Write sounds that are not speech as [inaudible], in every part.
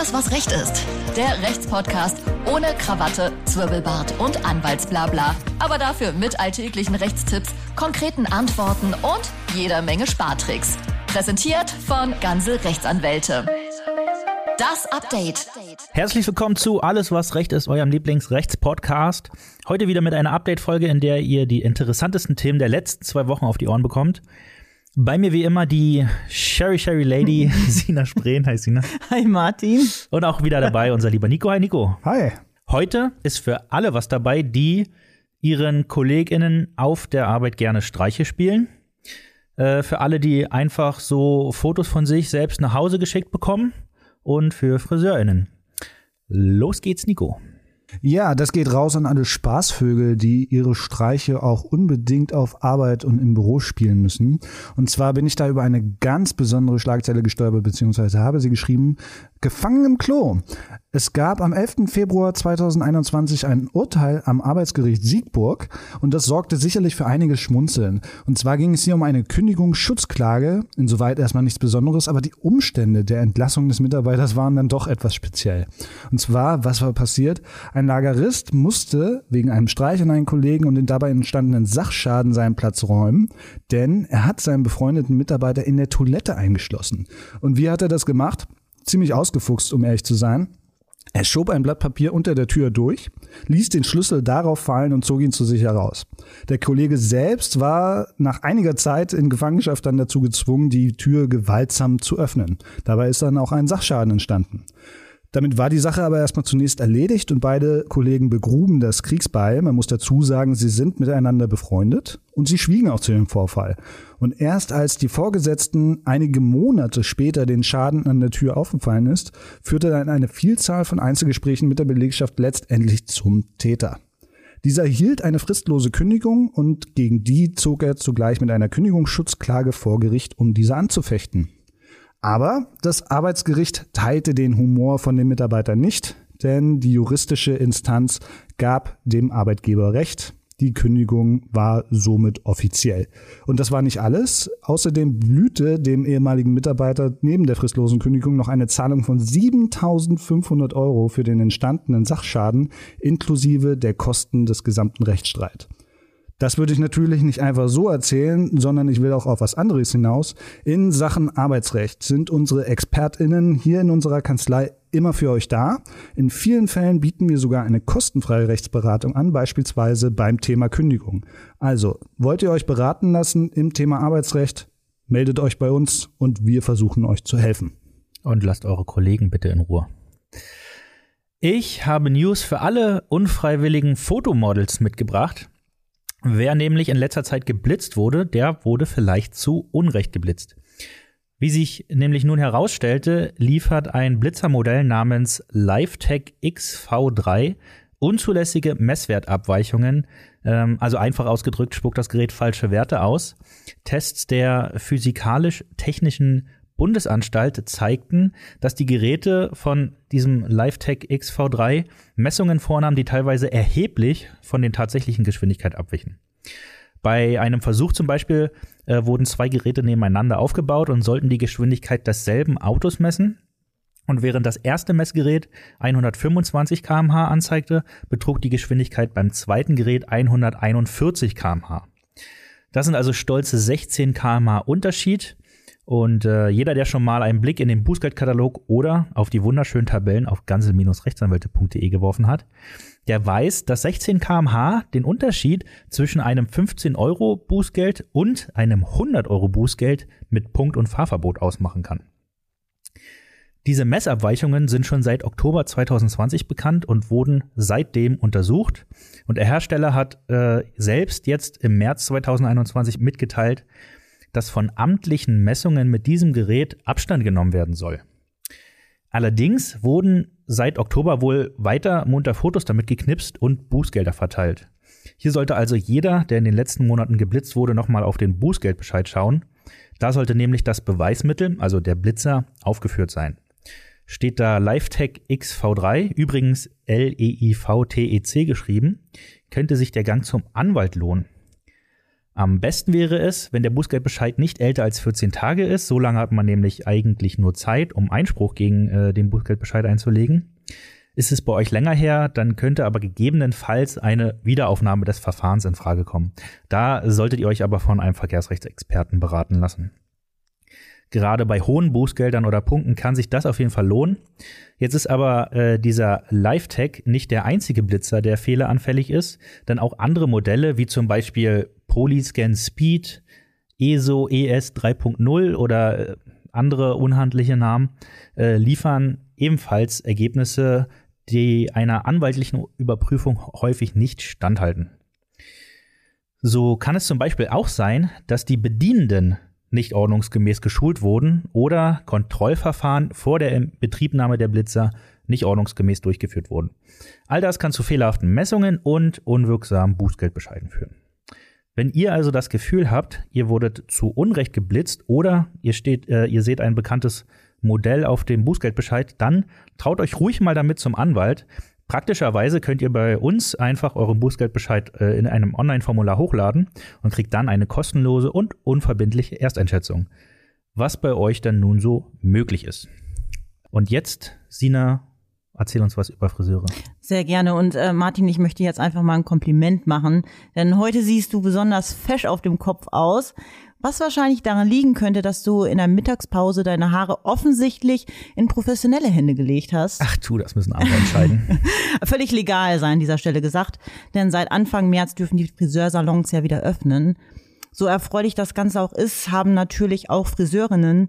Alles, was Recht ist. Der Rechtspodcast ohne Krawatte, Zwirbelbart und Anwaltsblabla. Aber dafür mit alltäglichen Rechtstipps, konkreten Antworten und jeder Menge Spartricks. Präsentiert von Ganze Rechtsanwälte. Das Update. Herzlich willkommen zu Alles, was Recht ist, eurem Lieblingsrechtspodcast. Heute wieder mit einer Update-Folge, in der ihr die interessantesten Themen der letzten zwei Wochen auf die Ohren bekommt. Bei mir wie immer die Sherry Sherry Lady, [laughs] Sina Spreen. Hi Sina. Hi Martin. Und auch wieder dabei unser lieber Nico. Hi Nico. Hi. Heute ist für alle was dabei, die ihren KollegInnen auf der Arbeit gerne Streiche spielen. Äh, für alle, die einfach so Fotos von sich selbst nach Hause geschickt bekommen. Und für FriseurInnen. Los geht's, Nico. Ja, das geht raus an alle Spaßvögel, die ihre Streiche auch unbedingt auf Arbeit und im Büro spielen müssen. Und zwar bin ich da über eine ganz besondere Schlagzeile gestolpert, beziehungsweise habe sie geschrieben, Gefangen im Klo. Es gab am 11. Februar 2021 ein Urteil am Arbeitsgericht Siegburg und das sorgte sicherlich für einiges Schmunzeln. Und zwar ging es hier um eine Kündigungsschutzklage, insoweit erstmal nichts Besonderes, aber die Umstände der Entlassung des Mitarbeiters waren dann doch etwas speziell. Und zwar, was war passiert? Ein Lagerist musste wegen einem Streich an einen Kollegen und den dabei entstandenen Sachschaden seinen Platz räumen, denn er hat seinen befreundeten Mitarbeiter in der Toilette eingeschlossen. Und wie hat er das gemacht? Ziemlich ausgefuchst, um ehrlich zu sein. Er schob ein Blatt Papier unter der Tür durch, ließ den Schlüssel darauf fallen und zog ihn zu sich heraus. Der Kollege selbst war nach einiger Zeit in Gefangenschaft dann dazu gezwungen, die Tür gewaltsam zu öffnen. Dabei ist dann auch ein Sachschaden entstanden. Damit war die Sache aber erstmal zunächst erledigt und beide Kollegen begruben das Kriegsbeil. Man muss dazu sagen, sie sind miteinander befreundet und sie schwiegen auch zu dem Vorfall. Und erst als die Vorgesetzten einige Monate später den Schaden an der Tür aufgefallen ist, führte dann eine Vielzahl von Einzelgesprächen mit der Belegschaft letztendlich zum Täter. Dieser hielt eine fristlose Kündigung und gegen die zog er zugleich mit einer Kündigungsschutzklage vor Gericht, um diese anzufechten. Aber das Arbeitsgericht teilte den Humor von dem Mitarbeiter nicht, denn die juristische Instanz gab dem Arbeitgeber Recht. Die Kündigung war somit offiziell. Und das war nicht alles. Außerdem blühte dem ehemaligen Mitarbeiter neben der fristlosen Kündigung noch eine Zahlung von 7500 Euro für den entstandenen Sachschaden inklusive der Kosten des gesamten Rechtsstreits. Das würde ich natürlich nicht einfach so erzählen, sondern ich will auch auf was anderes hinaus. In Sachen Arbeitsrecht sind unsere ExpertInnen hier in unserer Kanzlei immer für euch da. In vielen Fällen bieten wir sogar eine kostenfreie Rechtsberatung an, beispielsweise beim Thema Kündigung. Also, wollt ihr euch beraten lassen im Thema Arbeitsrecht? Meldet euch bei uns und wir versuchen euch zu helfen. Und lasst eure Kollegen bitte in Ruhe. Ich habe News für alle unfreiwilligen Fotomodels mitgebracht. Wer nämlich in letzter Zeit geblitzt wurde, der wurde vielleicht zu Unrecht geblitzt. Wie sich nämlich nun herausstellte, liefert ein Blitzermodell namens LiveTech XV3 unzulässige Messwertabweichungen, ähm, also einfach ausgedrückt spuckt das Gerät falsche Werte aus. Tests der physikalisch-technischen Bundesanstalt zeigten, dass die Geräte von diesem LiveTech XV3 Messungen vornahmen, die teilweise erheblich von den tatsächlichen Geschwindigkeit abwichen. Bei einem Versuch zum Beispiel äh, wurden zwei Geräte nebeneinander aufgebaut und sollten die Geschwindigkeit desselben Autos messen. Und während das erste Messgerät 125 km/h anzeigte, betrug die Geschwindigkeit beim zweiten Gerät 141 km/h. Das sind also stolze 16 km/h Unterschied. Und äh, jeder, der schon mal einen Blick in den Bußgeldkatalog oder auf die wunderschönen Tabellen auf ganze-rechtsanwälte.de geworfen hat, der weiß, dass 16 kmh den Unterschied zwischen einem 15 Euro Bußgeld und einem 100 Euro Bußgeld mit Punkt- und Fahrverbot ausmachen kann. Diese Messabweichungen sind schon seit Oktober 2020 bekannt und wurden seitdem untersucht. Und der Hersteller hat äh, selbst jetzt im März 2021 mitgeteilt, dass von amtlichen Messungen mit diesem Gerät Abstand genommen werden soll. Allerdings wurden seit Oktober wohl weiter munter Fotos damit geknipst und Bußgelder verteilt. Hier sollte also jeder, der in den letzten Monaten geblitzt wurde, nochmal auf den Bußgeldbescheid schauen. Da sollte nämlich das Beweismittel, also der Blitzer, aufgeführt sein. Steht da LiveTech XV3, übrigens L-E-I-V-T-E-C geschrieben, könnte sich der Gang zum Anwalt lohnen. Am besten wäre es, wenn der Bußgeldbescheid nicht älter als 14 Tage ist. So lange hat man nämlich eigentlich nur Zeit, um Einspruch gegen äh, den Bußgeldbescheid einzulegen. Ist es bei euch länger her, dann könnte aber gegebenenfalls eine Wiederaufnahme des Verfahrens in Frage kommen. Da solltet ihr euch aber von einem Verkehrsrechtsexperten beraten lassen. Gerade bei hohen Bußgeldern oder Punkten kann sich das auf jeden Fall lohnen. Jetzt ist aber äh, dieser Live-Tag nicht der einzige Blitzer, der fehleranfällig ist, denn auch andere Modelle, wie zum Beispiel Polyscan Speed, ESO ES 3.0 oder äh, andere unhandliche Namen, äh, liefern ebenfalls Ergebnisse, die einer anwaltlichen Überprüfung häufig nicht standhalten. So kann es zum Beispiel auch sein, dass die Bedienenden nicht ordnungsgemäß geschult wurden oder Kontrollverfahren vor der Betriebnahme der Blitzer nicht ordnungsgemäß durchgeführt wurden. All das kann zu fehlerhaften Messungen und unwirksamen Bußgeldbescheiden führen. Wenn ihr also das Gefühl habt, ihr wurdet zu Unrecht geblitzt oder ihr, steht, äh, ihr seht ein bekanntes Modell auf dem Bußgeldbescheid, dann traut euch ruhig mal damit zum Anwalt. Praktischerweise könnt ihr bei uns einfach euren Bußgeldbescheid äh, in einem Online-Formular hochladen und kriegt dann eine kostenlose und unverbindliche Ersteinschätzung, was bei euch dann nun so möglich ist. Und jetzt, Sina, erzähl uns was über Friseure. Sehr gerne. Und äh, Martin, ich möchte jetzt einfach mal ein Kompliment machen, denn heute siehst du besonders fesch auf dem Kopf aus was wahrscheinlich daran liegen könnte, dass du in der Mittagspause deine Haare offensichtlich in professionelle Hände gelegt hast. Ach tu, das müssen andere entscheiden. [laughs] Völlig legal sei an dieser Stelle gesagt, denn seit Anfang März dürfen die Friseursalons ja wieder öffnen. So erfreulich das Ganze auch ist, haben natürlich auch Friseurinnen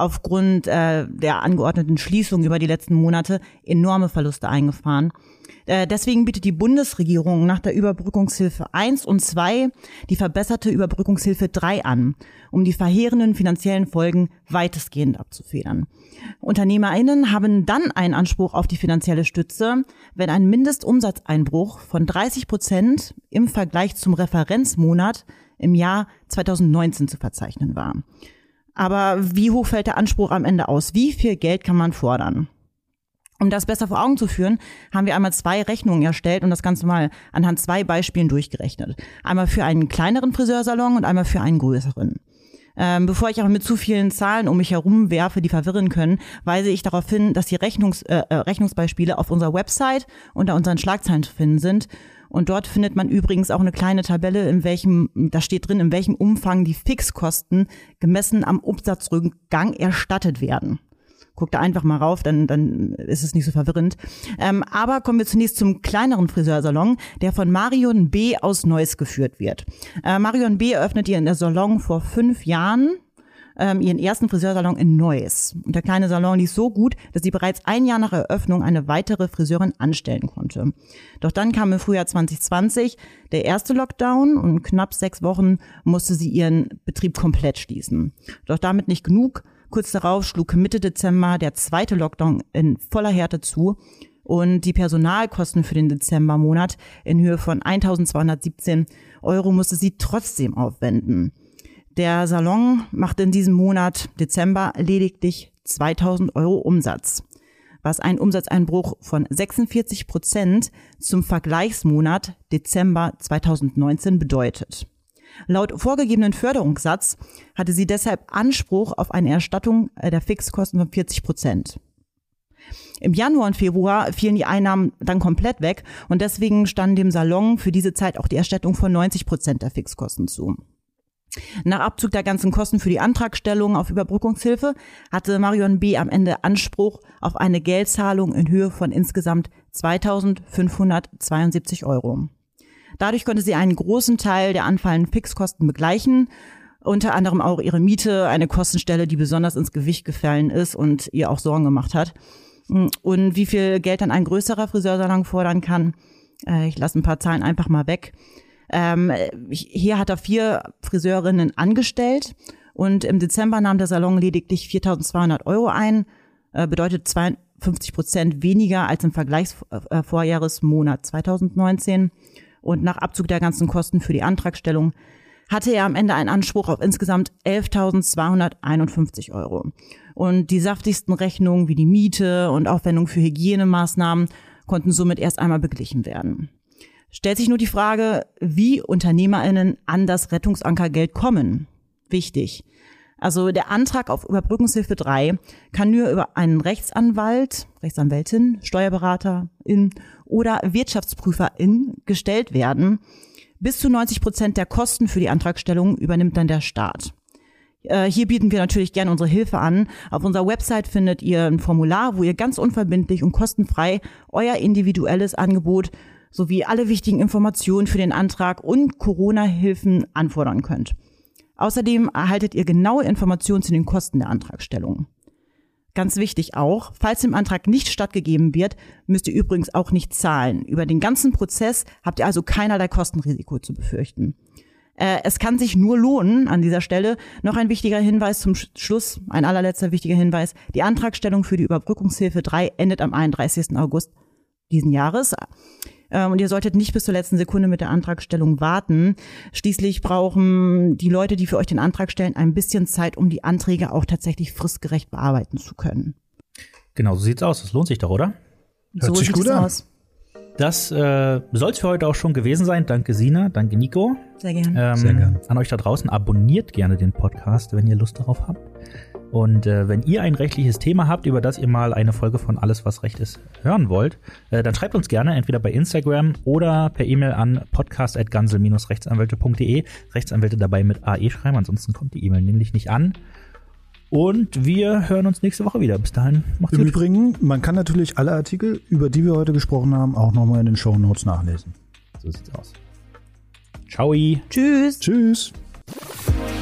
aufgrund äh, der angeordneten Schließung über die letzten Monate enorme Verluste eingefahren. Äh, deswegen bietet die Bundesregierung nach der Überbrückungshilfe 1 und 2 die verbesserte Überbrückungshilfe 3 an, um die verheerenden finanziellen Folgen weitestgehend abzufedern. UnternehmerInnen haben dann einen Anspruch auf die finanzielle Stütze, wenn ein Mindestumsatzeinbruch von 30 Prozent im Vergleich zum Referenzmonat im Jahr 2019 zu verzeichnen war. Aber wie hoch fällt der Anspruch am Ende aus? Wie viel Geld kann man fordern? Um das besser vor Augen zu führen, haben wir einmal zwei Rechnungen erstellt und das Ganze mal anhand zwei Beispielen durchgerechnet. Einmal für einen kleineren Friseursalon und einmal für einen größeren. Ähm, bevor ich aber mit zu vielen Zahlen um mich herum werfe, die verwirren können, weise ich darauf hin, dass die Rechnungs, äh, äh Rechnungsbeispiele auf unserer Website unter unseren Schlagzeilen zu finden sind. Und dort findet man übrigens auch eine kleine Tabelle, in welchem, da steht drin, in welchem Umfang die Fixkosten gemessen am Umsatzrückgang erstattet werden. Guck da einfach mal rauf, dann, dann ist es nicht so verwirrend. Ähm, aber kommen wir zunächst zum kleineren Friseursalon, der von Marion B. aus Neuss geführt wird. Äh, Marion B. eröffnet ihren Salon vor fünf Jahren ähm, ihren ersten Friseursalon in Neuss. Und der kleine Salon lief so gut, dass sie bereits ein Jahr nach Eröffnung eine weitere Friseurin anstellen konnte. Doch dann kam im Frühjahr 2020 der erste Lockdown und knapp sechs Wochen musste sie ihren Betrieb komplett schließen. Doch damit nicht genug. Kurz darauf schlug Mitte Dezember der zweite Lockdown in voller Härte zu und die Personalkosten für den Dezembermonat in Höhe von 1217 Euro musste sie trotzdem aufwenden. Der Salon machte in diesem Monat Dezember lediglich 2000 Euro Umsatz, was ein Umsatzeinbruch von 46 Prozent zum Vergleichsmonat Dezember 2019 bedeutet. Laut vorgegebenen Förderungssatz hatte sie deshalb Anspruch auf eine Erstattung der Fixkosten von 40 Prozent. Im Januar und Februar fielen die Einnahmen dann komplett weg und deswegen stand dem Salon für diese Zeit auch die Erstattung von 90 Prozent der Fixkosten zu. Nach Abzug der ganzen Kosten für die Antragstellung auf Überbrückungshilfe hatte Marion B. am Ende Anspruch auf eine Geldzahlung in Höhe von insgesamt 2572 Euro. Dadurch konnte sie einen großen Teil der anfallenden Fixkosten begleichen, unter anderem auch ihre Miete, eine Kostenstelle, die besonders ins Gewicht gefallen ist und ihr auch Sorgen gemacht hat. Und wie viel Geld dann ein größerer Friseursalon fordern kann, äh, ich lasse ein paar Zahlen einfach mal weg. Ähm, hier hat er vier Friseurinnen angestellt und im Dezember nahm der Salon lediglich 4.200 Euro ein, äh, bedeutet 52 Prozent weniger als im Vergleichsvorjahresmonat 2019 und nach Abzug der ganzen Kosten für die Antragstellung hatte er am Ende einen Anspruch auf insgesamt 11.251 Euro. Und die saftigsten Rechnungen wie die Miete und Aufwendung für Hygienemaßnahmen konnten somit erst einmal beglichen werden. Stellt sich nur die Frage, wie UnternehmerInnen an das Rettungsankergeld kommen. Wichtig. Also der Antrag auf Überbrückungshilfe 3 kann nur über einen Rechtsanwalt, Rechtsanwältin, Steuerberaterin oder Wirtschaftsprüferin gestellt werden. Bis zu 90 Prozent der Kosten für die Antragstellung übernimmt dann der Staat. Äh, hier bieten wir natürlich gerne unsere Hilfe an. Auf unserer Website findet ihr ein Formular, wo ihr ganz unverbindlich und kostenfrei euer individuelles Angebot sowie alle wichtigen Informationen für den Antrag und Corona-Hilfen anfordern könnt. Außerdem erhaltet ihr genaue Informationen zu den Kosten der Antragstellung. Ganz wichtig auch, falls dem Antrag nicht stattgegeben wird, müsst ihr übrigens auch nicht zahlen. Über den ganzen Prozess habt ihr also keinerlei Kostenrisiko zu befürchten. Äh, es kann sich nur lohnen an dieser Stelle. Noch ein wichtiger Hinweis zum Schluss, ein allerletzter wichtiger Hinweis. Die Antragstellung für die Überbrückungshilfe 3 endet am 31. August diesen Jahres. Ähm, und ihr solltet nicht bis zur letzten Sekunde mit der Antragstellung warten. Schließlich brauchen die Leute, die für euch den Antrag stellen, ein bisschen Zeit, um die Anträge auch tatsächlich fristgerecht bearbeiten zu können. Genau, so sieht's aus. Das lohnt sich doch, oder? Hört so sich gut an. Aus. Das äh, soll es für heute auch schon gewesen sein. Danke Sina, danke Nico. Sehr gerne. Ähm, Sehr gern. An euch da draußen, abonniert gerne den Podcast, wenn ihr Lust darauf habt. Und äh, wenn ihr ein rechtliches Thema habt, über das ihr mal eine Folge von Alles, was Recht ist, hören wollt, äh, dann schreibt uns gerne entweder bei Instagram oder per E-Mail an podcast.gansel-rechtsanwälte.de. Rechtsanwälte dabei mit AE schreiben, ansonsten kommt die E-Mail nämlich nicht an. Und wir hören uns nächste Woche wieder. Bis dahin, macht's Im gut. Übrigen, man kann natürlich alle Artikel, über die wir heute gesprochen haben, auch nochmal in den Show Notes nachlesen. So sieht's aus. Ciao. Tschüss. Tschüss.